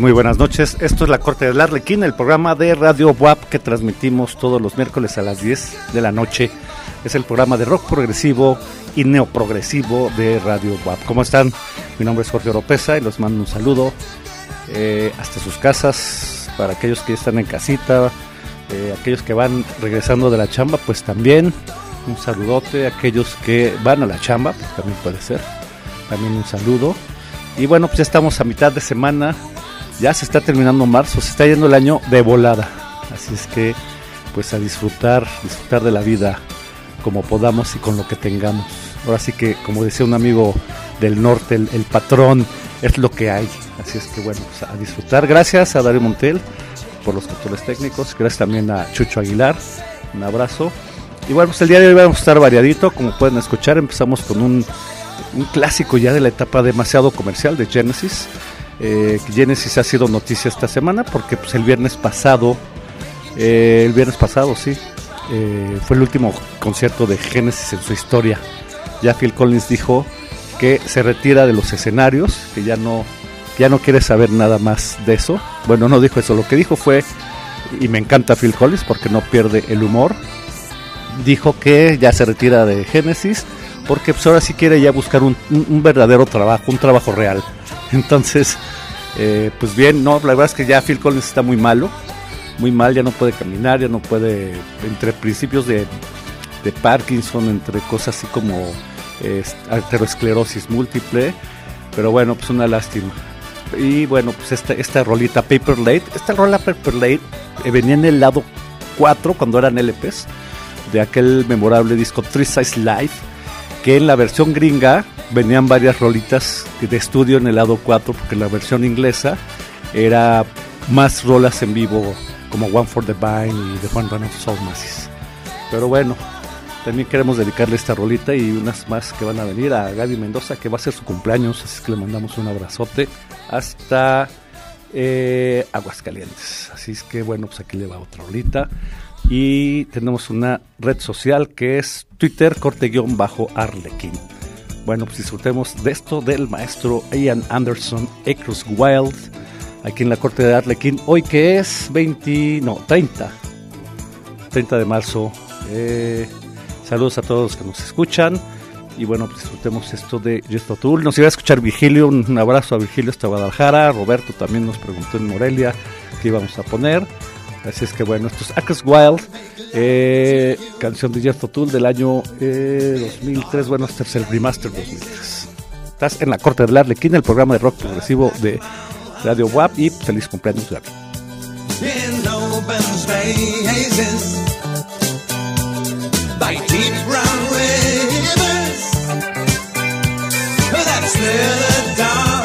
Muy buenas noches. Esto es La Corte del Arlequín, el programa de Radio WAP que transmitimos todos los miércoles a las 10 de la noche. Es el programa de rock progresivo y neoprogresivo de Radio WAP. ¿Cómo están? Mi nombre es Jorge Oropesa y los mando un saludo eh, hasta sus casas, para aquellos que están en casita, eh, aquellos que van regresando de la chamba, pues también un saludote. Aquellos que van a la chamba, pues también puede ser. También un saludo. Y bueno, pues ya estamos a mitad de semana ya se está terminando marzo, se está yendo el año de volada. Así es que, pues a disfrutar, disfrutar de la vida como podamos y con lo que tengamos. Ahora sí que, como decía un amigo del norte, el, patrón es lo que hay. Así es que, bueno, pues a disfrutar. Gracias a Darío Montel por los controles técnicos. Gracias también a Chucho Aguilar. Un abrazo. Y bueno, pues el día de hoy vamos a estar variadito. Como pueden escuchar, empezamos con un, un clásico ya de la etapa demasiado comercial de Genesis. Eh, Genesis ha sido noticia esta semana porque pues, el viernes pasado, eh, el viernes pasado, sí, eh, fue el último concierto de Genesis en su historia. Ya Phil Collins dijo que se retira de los escenarios, que ya no, ya no quiere saber nada más de eso. Bueno, no dijo eso, lo que dijo fue, y me encanta Phil Collins porque no pierde el humor, dijo que ya se retira de Genesis porque pues ahora sí quiere ya buscar un verdadero trabajo, un trabajo real Entonces, eh, pues bien, no, la verdad es que ya Phil Collins está muy malo, muy mal, ya no puede caminar, ya no puede, entre principios de, Parkinson, entre cosas así como eh, múltiple, pero bueno, pues una lástima. Y bueno, pues esta, esta rolita Paper Late, esta rola Paper Late eh, venía en el lado 4 cuando eran LPs de aquel memorable disco Three Size Live, que en la versión gringa venían varias rolitas de estudio en el lado 4 porque la versión inglesa era más rolas en vivo como One for the Vine y The Juan Run of Soul Masses. Pero bueno, también queremos dedicarle esta rolita y unas más que van a venir a Gaby Mendoza que va a ser su cumpleaños, así que le mandamos un abrazote hasta eh, Aguascalientes. Así es que bueno, pues aquí le va otra rolita. Y tenemos una red social que es Twitter corte-arlequín. Bueno, pues disfrutemos de esto del maestro Ian Anderson, Across Wild, aquí en la corte de Arlequín, hoy que es 20, no, 30, 30 de marzo. Eh, saludos a todos los que nos escuchan. Y bueno, pues disfrutemos esto de Gesto Tool. Nos iba a escuchar Virgilio, un abrazo a Virgilio hasta Guadalajara. Roberto también nos preguntó en Morelia qué íbamos a poner. Así es que bueno, esto es Wild. Eh, canción de Jeff Tool del año 2003. Eh, bueno, este es el remaster 2003. Estás en la corte del Arlequín, el programa de rock progresivo de Radio WAP. Y feliz cumpleaños, with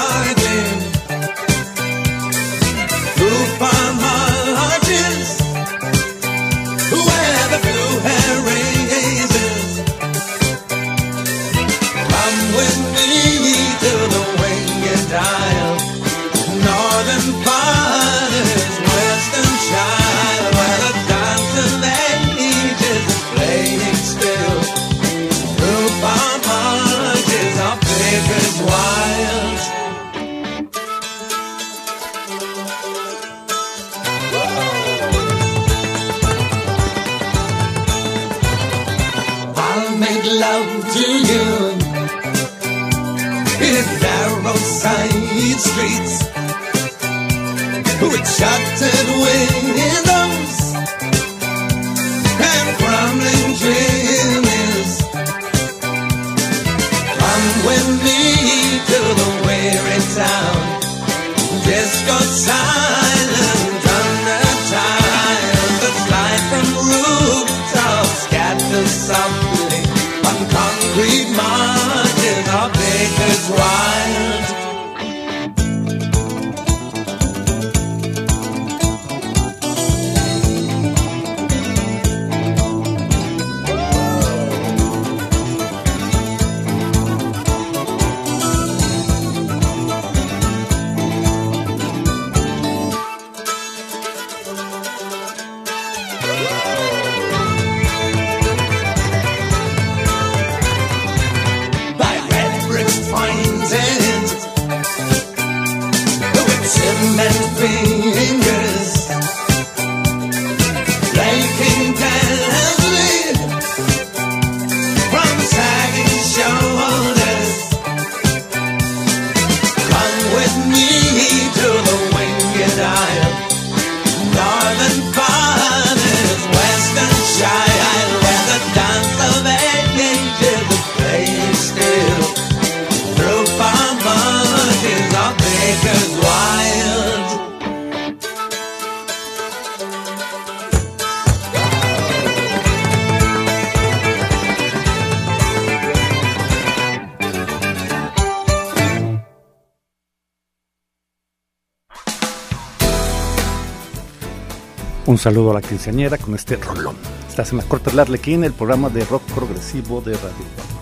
saludo a la quinceañera con este rolón. Estás en la Corte del Arlequín, el programa de rock progresivo de Radio.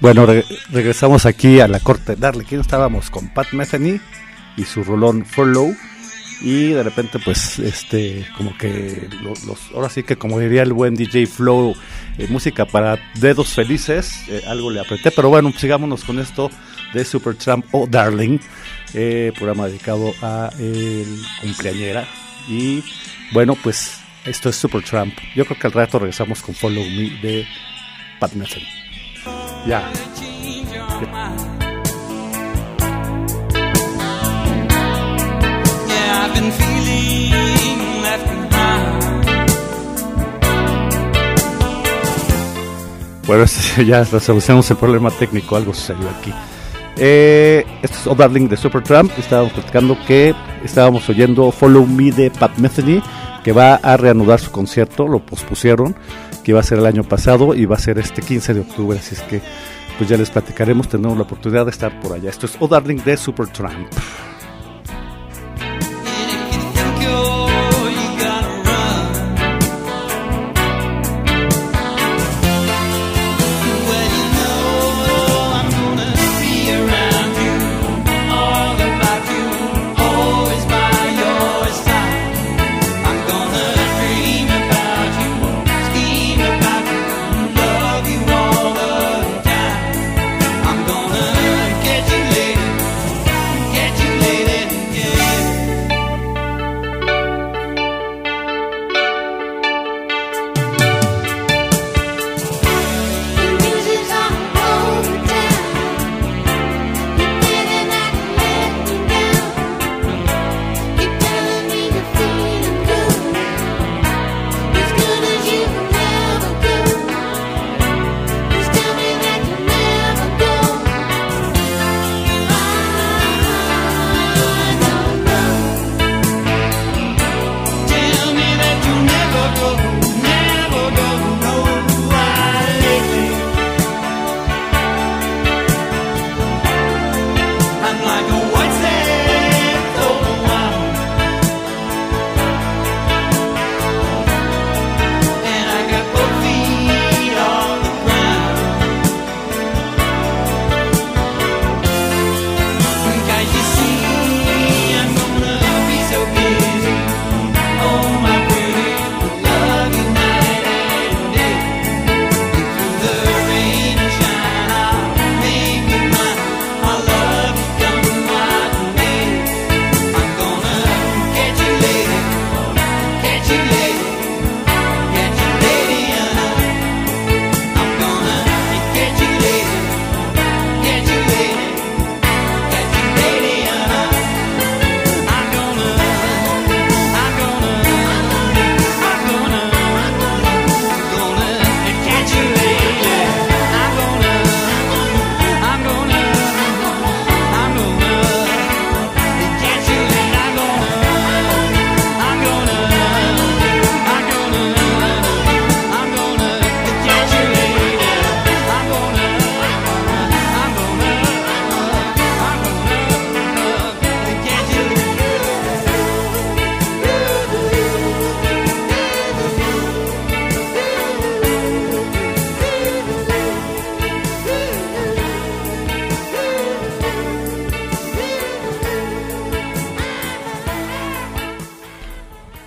Bueno, re- regresamos aquí a la corte de Arlequín. Estábamos con Pat Metheny y su rolón Follow. Y de repente, pues, este, como que los, ahora sí que como diría el buen DJ Flow, eh, música para dedos felices, eh, algo le apreté, pero bueno, sigámonos con esto de Supertramp o Darling, eh, programa dedicado a el cumpleañera. Y bueno, pues, esto es Supertramp. Yo creo que al rato regresamos con Follow Me de Pat Metheny. Ya. Bueno, este ya solucionamos el problema técnico, algo sucedió aquí. Eh, esto es Old Darling de Supertramp. Estábamos platicando que estábamos oyendo Follow Me de Pat Metheny, que va a reanudar su concierto, lo pospusieron que iba a ser el año pasado y va a ser este 15 de octubre, así es que pues ya les platicaremos, tendremos la oportunidad de estar por allá. Esto es O Darling de Supertramp.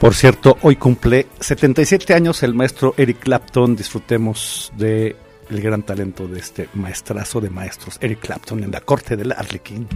Por cierto, hoy cumple 77 años el maestro Eric Clapton. Disfrutemos de el gran talento de este maestrazo de maestros, Eric Clapton, en la corte del Arlequín.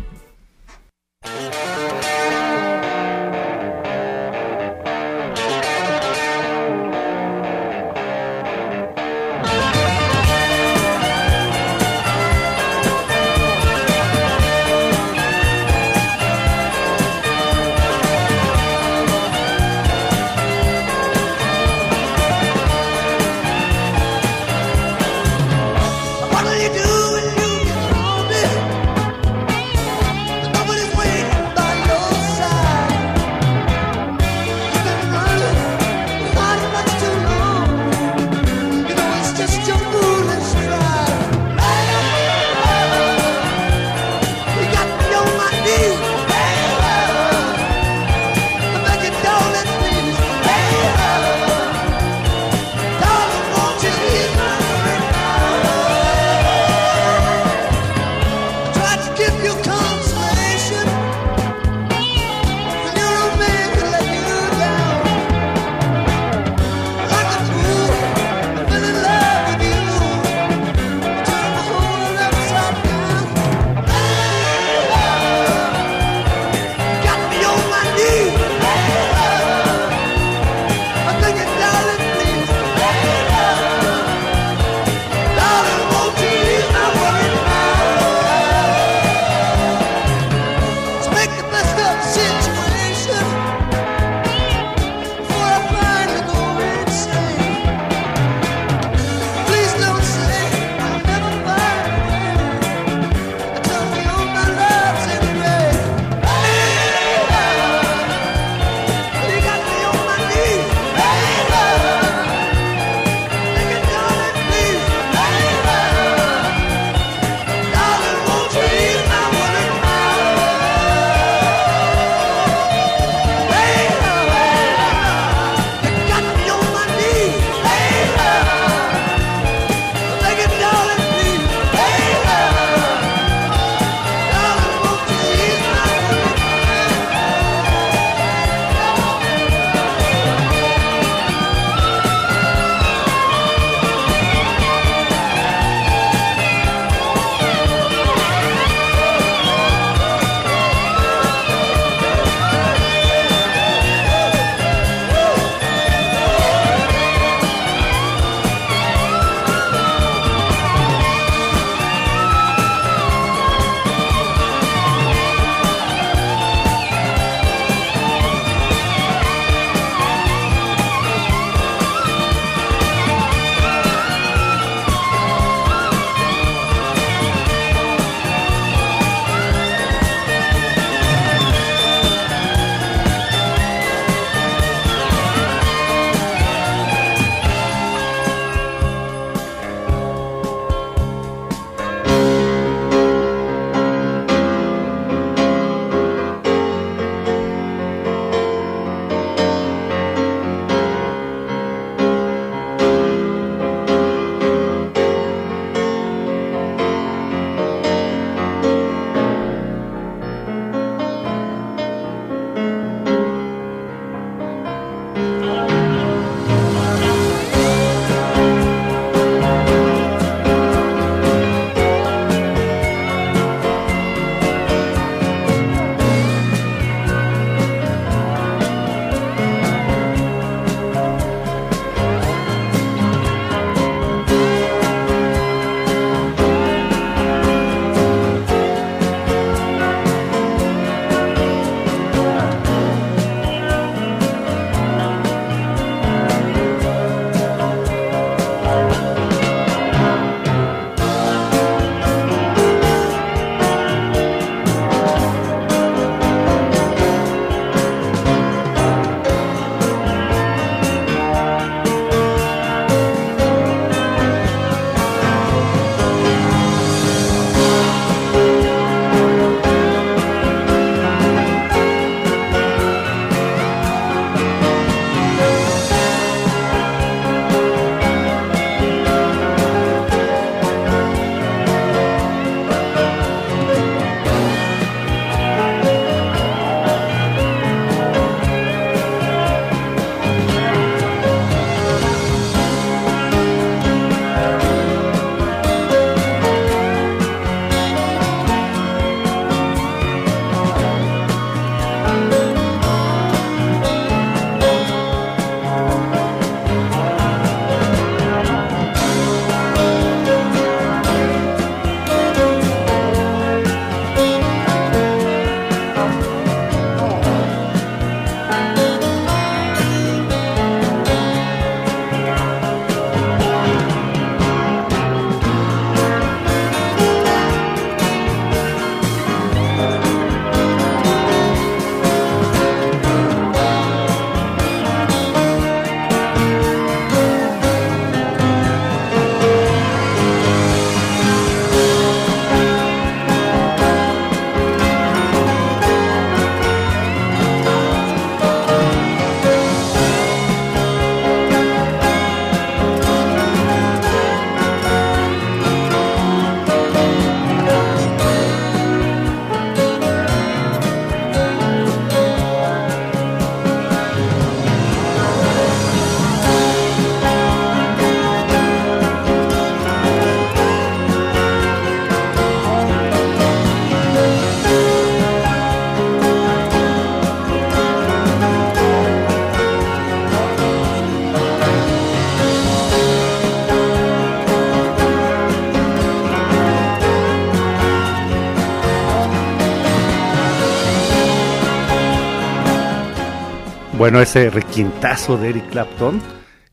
Bueno, ese requintazo de Eric Clapton,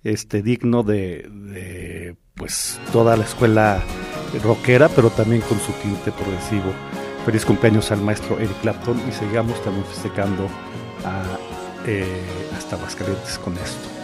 este digno de, de, pues toda la escuela rockera, pero también con su tinte progresivo. Feliz cumpleaños al maestro Eric Clapton y sigamos también festejando a, eh, hasta Aguascalientes con esto.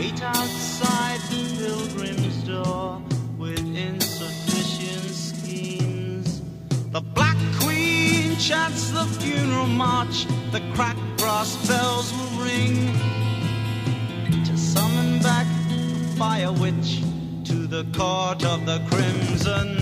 Wait outside the pilgrim's door with insufficient schemes. The Black Queen chants the funeral march, the cracked brass bells will ring to summon back the fire witch to the court of the crimson.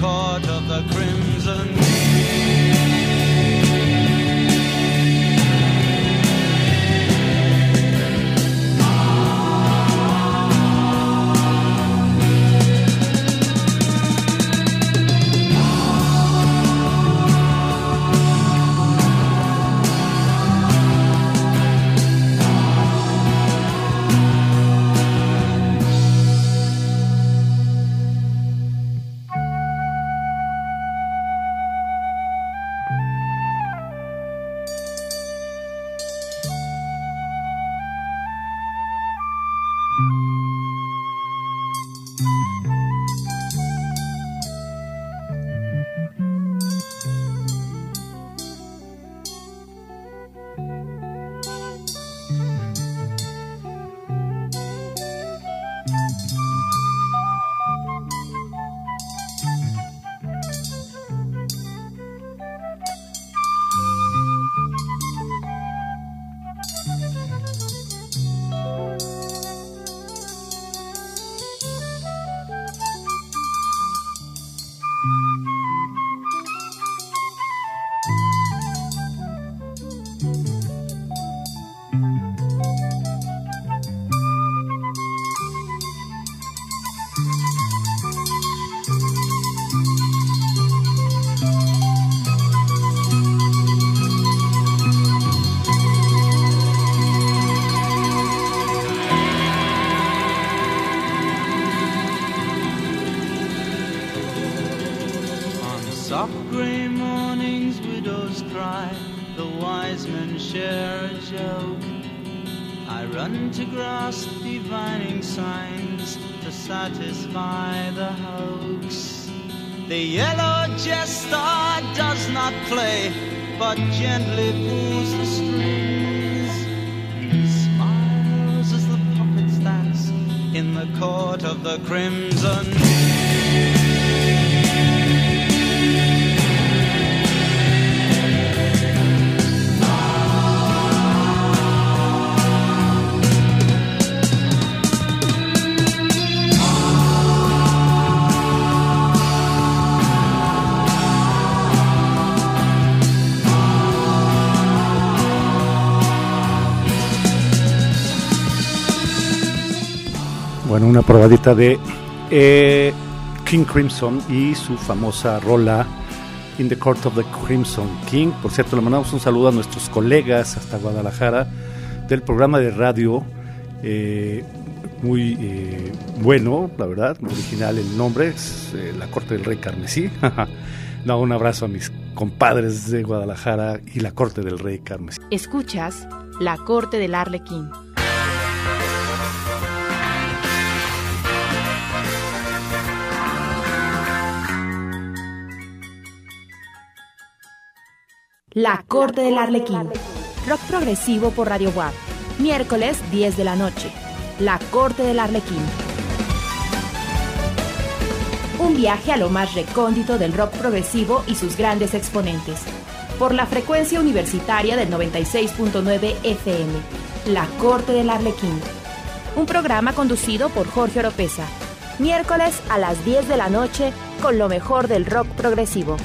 Court of the crimson. Una probadita de eh, King Crimson y su famosa rola In the Court of the Crimson King. Por cierto, le mandamos un saludo a nuestros colegas hasta Guadalajara del programa de radio. eh, muy eh, bueno, la verdad, original el nombre, es La Corte del Rey Carmesí. no, un abrazo a mis compadres de Guadalajara y La Corte del Rey Carmesí. Escuchas La Corte del Arlequín. La Corte del Arlequín. Rock progresivo por Radio WAP. Miércoles 10 de la noche. La Corte del Arlequín. Un viaje a lo más recóndito del rock progresivo y sus grandes exponentes. Por la frecuencia universitaria del 96.9 FM. La Corte del Arlequín. Un programa conducido por Jorge Oropesa. Miércoles a las 10 de la noche con lo mejor del rock progresivo.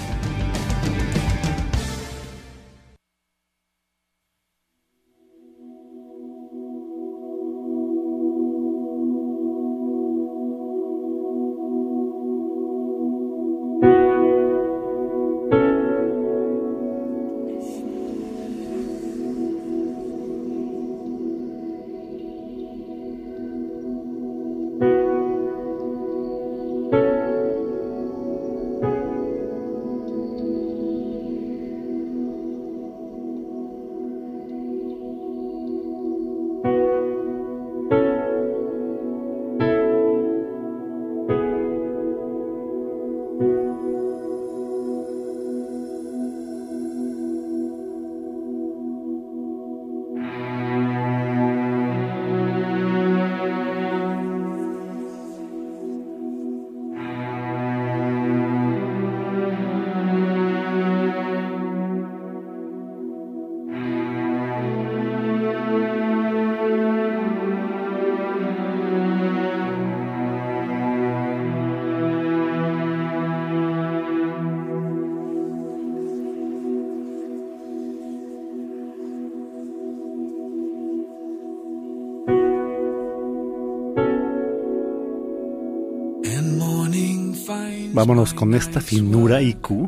Vámonos con esta finura. IQ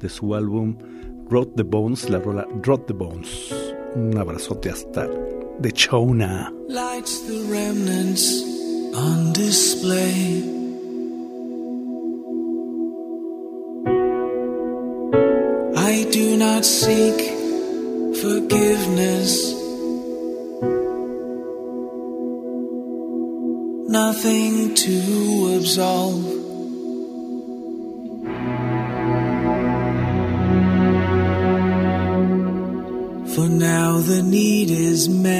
de su álbum Rot the Bones, la rola Rot the Bones. Un abrazote hasta de Chona. lights the remnants on display. I do not seek forgiveness. Nothing to absolve. is.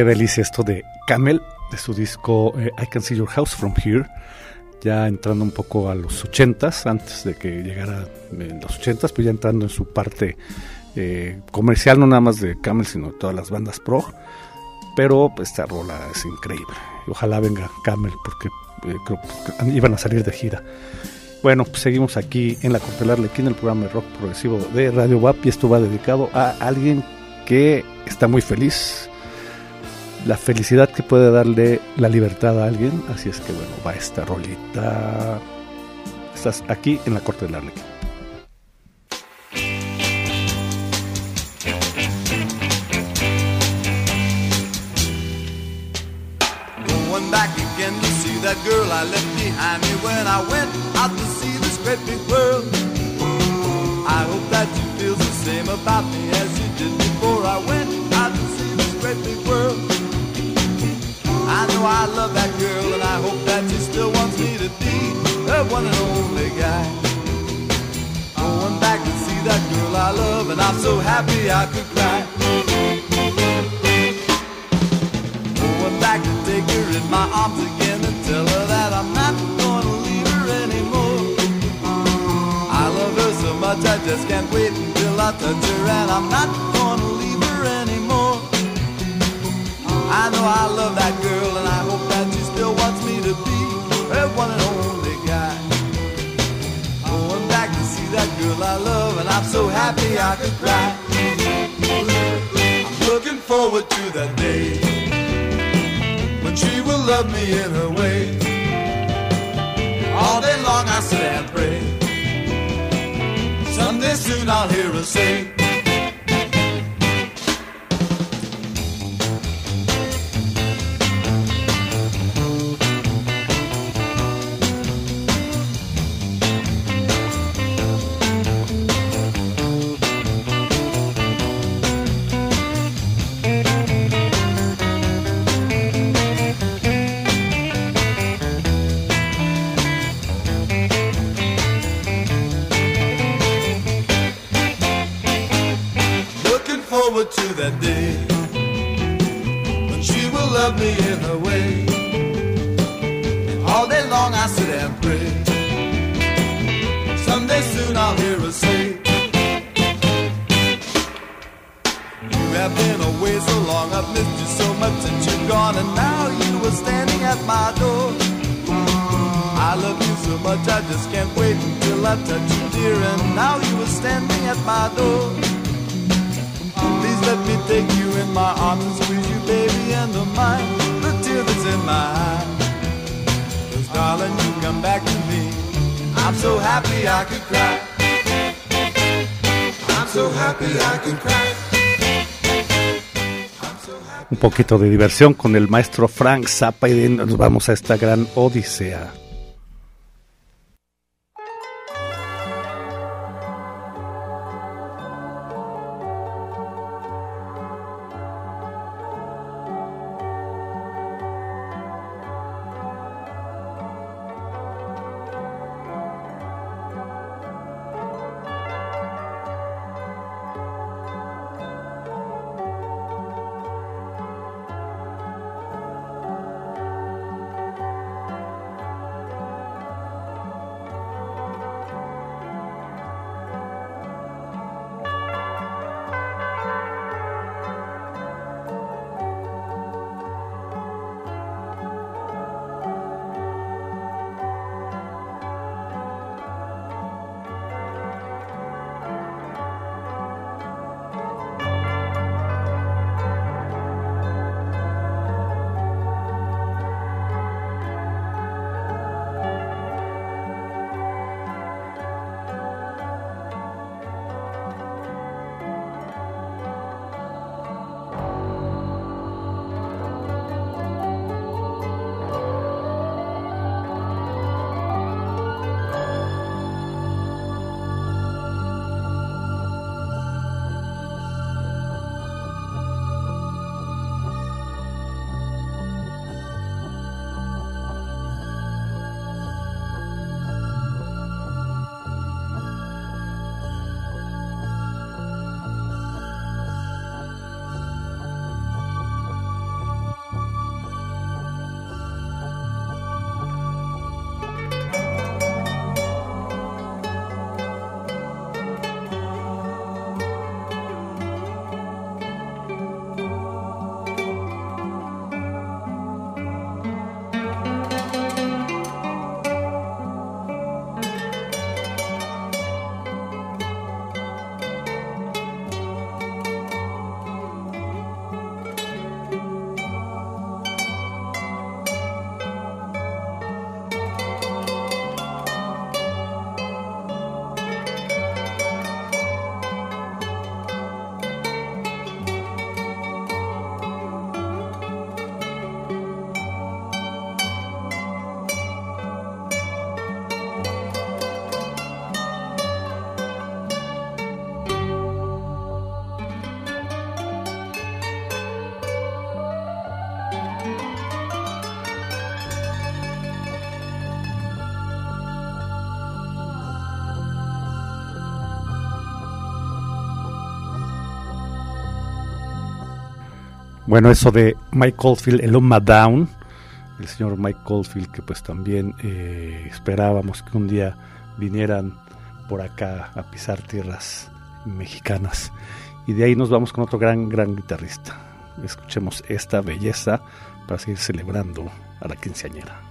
Qué delicia esto de Camel, de su disco eh, I Can See Your House From Here. Ya entrando un poco a los ochentas, antes de que llegara en los ochentas, pues ya entrando en su parte eh, comercial, no nada más de Camel, sino de todas las bandas pro. Pero pues, esta rola es increíble. Ojalá venga Camel, porque eh, creo que iban a salir de gira. Bueno, pues seguimos aquí en la Corte del Arlequín, el programa de rock progresivo de Radio WAP, y esto va dedicado a alguien que está muy feliz, la felicidad que puede darle la libertad a alguien. Así es que bueno, va esta rolita. Estás aquí en la corte del Arlequín. Going back again to see that girl I left behind me when I went out to see this great big world. I hope that you feel the same about me as you did before I went out to see this great big world. I know I love that girl and I hope that she still wants me to be her one and only guy. Going back to see that girl I love and I'm so happy I could cry. Going back to take her in my arms again and tell her that I'm not gonna leave her anymore. I love her so much I just can't wait until I touch her and I'm not gonna leave her anymore. I know I love that girl and so happy I could cry. I'm looking forward to that day when she will love me in her way. All day long I sit and pray. Someday soon I'll hear her say. Forward to that day when she will love me in her way. And all day long I sit and pray. Someday soon I'll hear her say, You have been away so long, I've missed you so much since you're gone, and now you are standing at my door. I love you so much, I just can't wait until I touch you, dear. And now you are standing at my door. Please let me take you in my arms and squeeze you, baby, under mine. The tear that's in my eye. Cause darling, you come back to me. I'm so happy I could cry. I'm so happy I could cry. Un poquito de diversión con el maestro Frank Zappa y nos vamos a esta gran odisea. Bueno, eso de Mike Oldfield, el Oma Down, el señor Mike Oldfield, que pues también eh, esperábamos que un día vinieran por acá a pisar tierras mexicanas. Y de ahí nos vamos con otro gran, gran guitarrista. Escuchemos esta belleza para seguir celebrando a la quinceañera.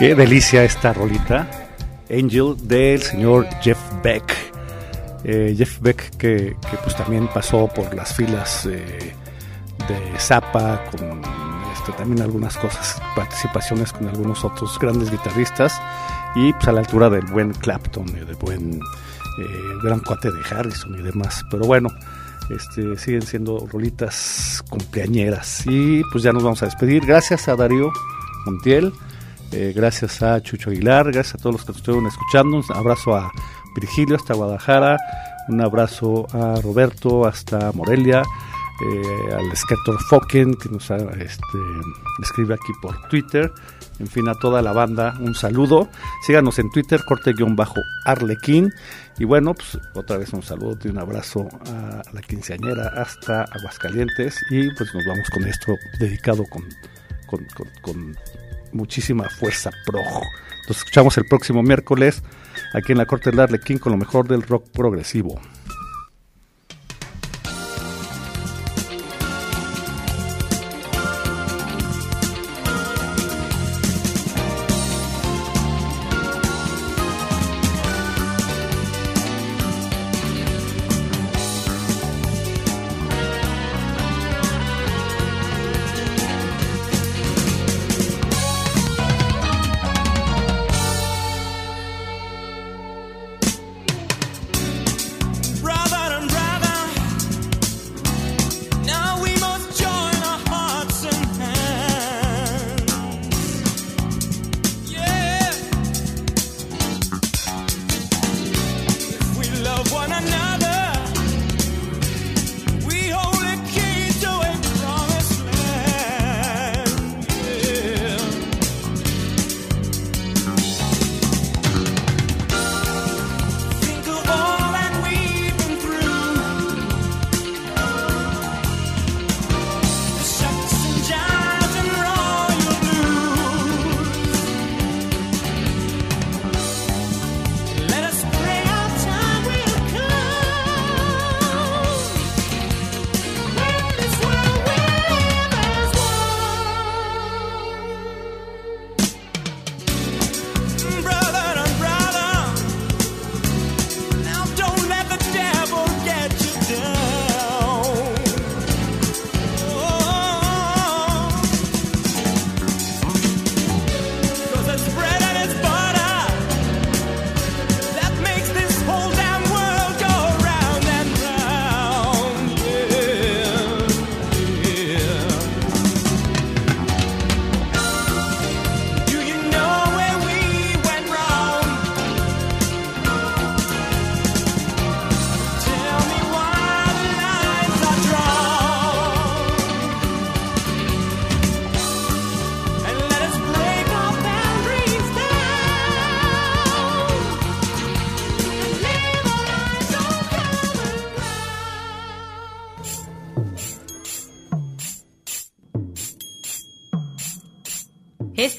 Qué delicia esta rolita. Angel del señor Jeff Beck. Eh, Jeff Beck que, pues también pasó por las filas eh, de Zappa con este, también algunas cosas, participaciones con algunos otros grandes guitarristas y pues a la altura del buen Clapton y del buen eh, gran cuate de Harrison y demás. Pero bueno, este, siguen siendo rolitas cumpleañeras y pues ya nos vamos a despedir. Gracias a Darío Montiel. Eh, gracias a Chucho Aguilar, gracias a todos los que estuvieron escuchando. Un abrazo a Virgilio hasta Guadalajara, un abrazo a Roberto hasta Morelia, eh, al Skater Foken que nos ha, este, escribe aquí por Twitter En fin, a toda la banda, un saludo. Síganos en Twitter, corte-arlequín. Y bueno, pues otra vez un saludo y un abrazo a la quinceañera hasta Aguascalientes. Y pues nos vamos con esto dedicado con, con- con muchísima fuerza pro. Nos escuchamos el próximo miércoles aquí en la Corte del Arlequín con lo mejor del rock progresivo.